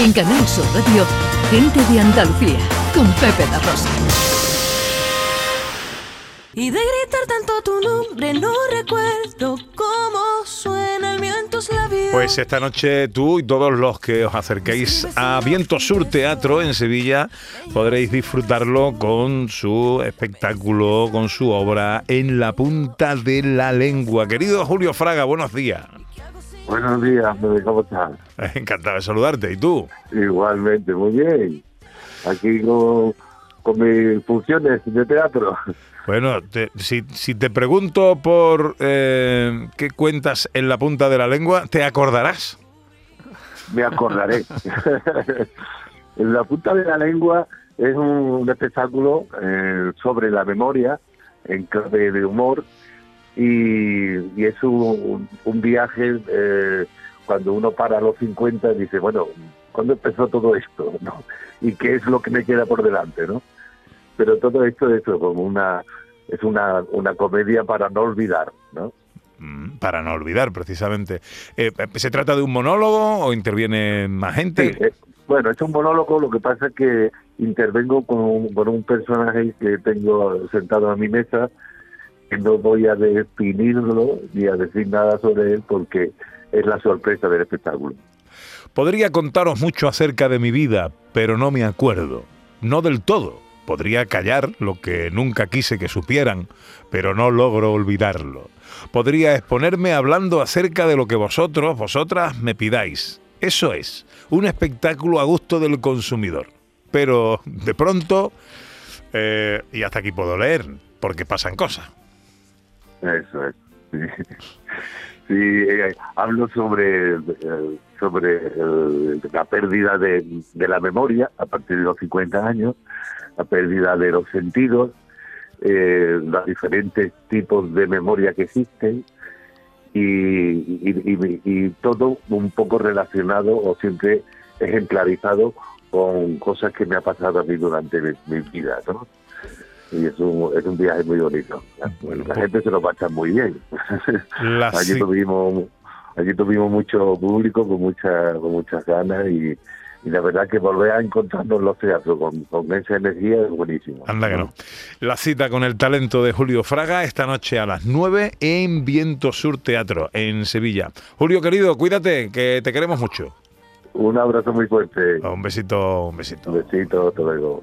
En Canal Sur Radio, Gente de Andalucía, con Pepe da Rosa. Y de gritar tanto tu nombre no recuerdo cómo suena el mío en tus labios. Pues esta noche tú y todos los que os acerquéis a Viento Sur Teatro en Sevilla podréis disfrutarlo con su espectáculo, con su obra En la punta de la lengua. Querido Julio Fraga, buenos días. Buenos días, ¿cómo estás? Encantado de saludarte. ¿Y tú? Igualmente, muy bien. Aquí con, con mis funciones de teatro. Bueno, te- si, si te pregunto por eh, qué cuentas en la punta de la lengua, ¿te acordarás? Me acordaré. en la punta de la lengua es un, un espectáculo eh, sobre la memoria, en clave de humor, y, y es un, un viaje eh, cuando uno para a los 50 y dice, bueno, ¿cuándo empezó todo esto? ¿no? ¿Y qué es lo que me queda por delante? ¿no? Pero todo esto es como una es una, una comedia para no olvidar, ¿no? Mm, Para no olvidar, precisamente. Eh, ¿Se trata de un monólogo o interviene más gente? Sí, eh, bueno, es un monólogo, lo que pasa es que intervengo con, un- con un personaje que tengo sentado a mi mesa, no voy a definirlo ni a decir nada sobre él porque es la sorpresa del espectáculo. Podría contaros mucho acerca de mi vida, pero no me acuerdo. No del todo. Podría callar lo que nunca quise que supieran, pero no logro olvidarlo. Podría exponerme hablando acerca de lo que vosotros, vosotras, me pidáis. Eso es, un espectáculo a gusto del consumidor. Pero de pronto, eh, y hasta aquí puedo leer, porque pasan cosas. Eso es. Eh, hablo sobre, eh, sobre eh, la pérdida de, de la memoria a partir de los 50 años, la pérdida de los sentidos, los diferentes tipos de memoria que existen y todo un poco relacionado o siempre ejemplarizado con cosas que me ha pasado a mí durante mi, mi vida, ¿no? Y es un, es un viaje muy bonito. Bueno, la pues- gente se lo pasa muy bien. Allí tuvimos allí tuvimos mucho público con mucha con muchas ganas y, y la verdad que volver a encontrarnos en los teatros con, con esa energía es buenísimo. Anda que no. La cita con el talento de Julio Fraga esta noche a las 9 en Viento Sur Teatro, en Sevilla. Julio, querido, cuídate, que te queremos mucho. Un abrazo muy fuerte. Un besito, un besito. Un besito, hasta luego.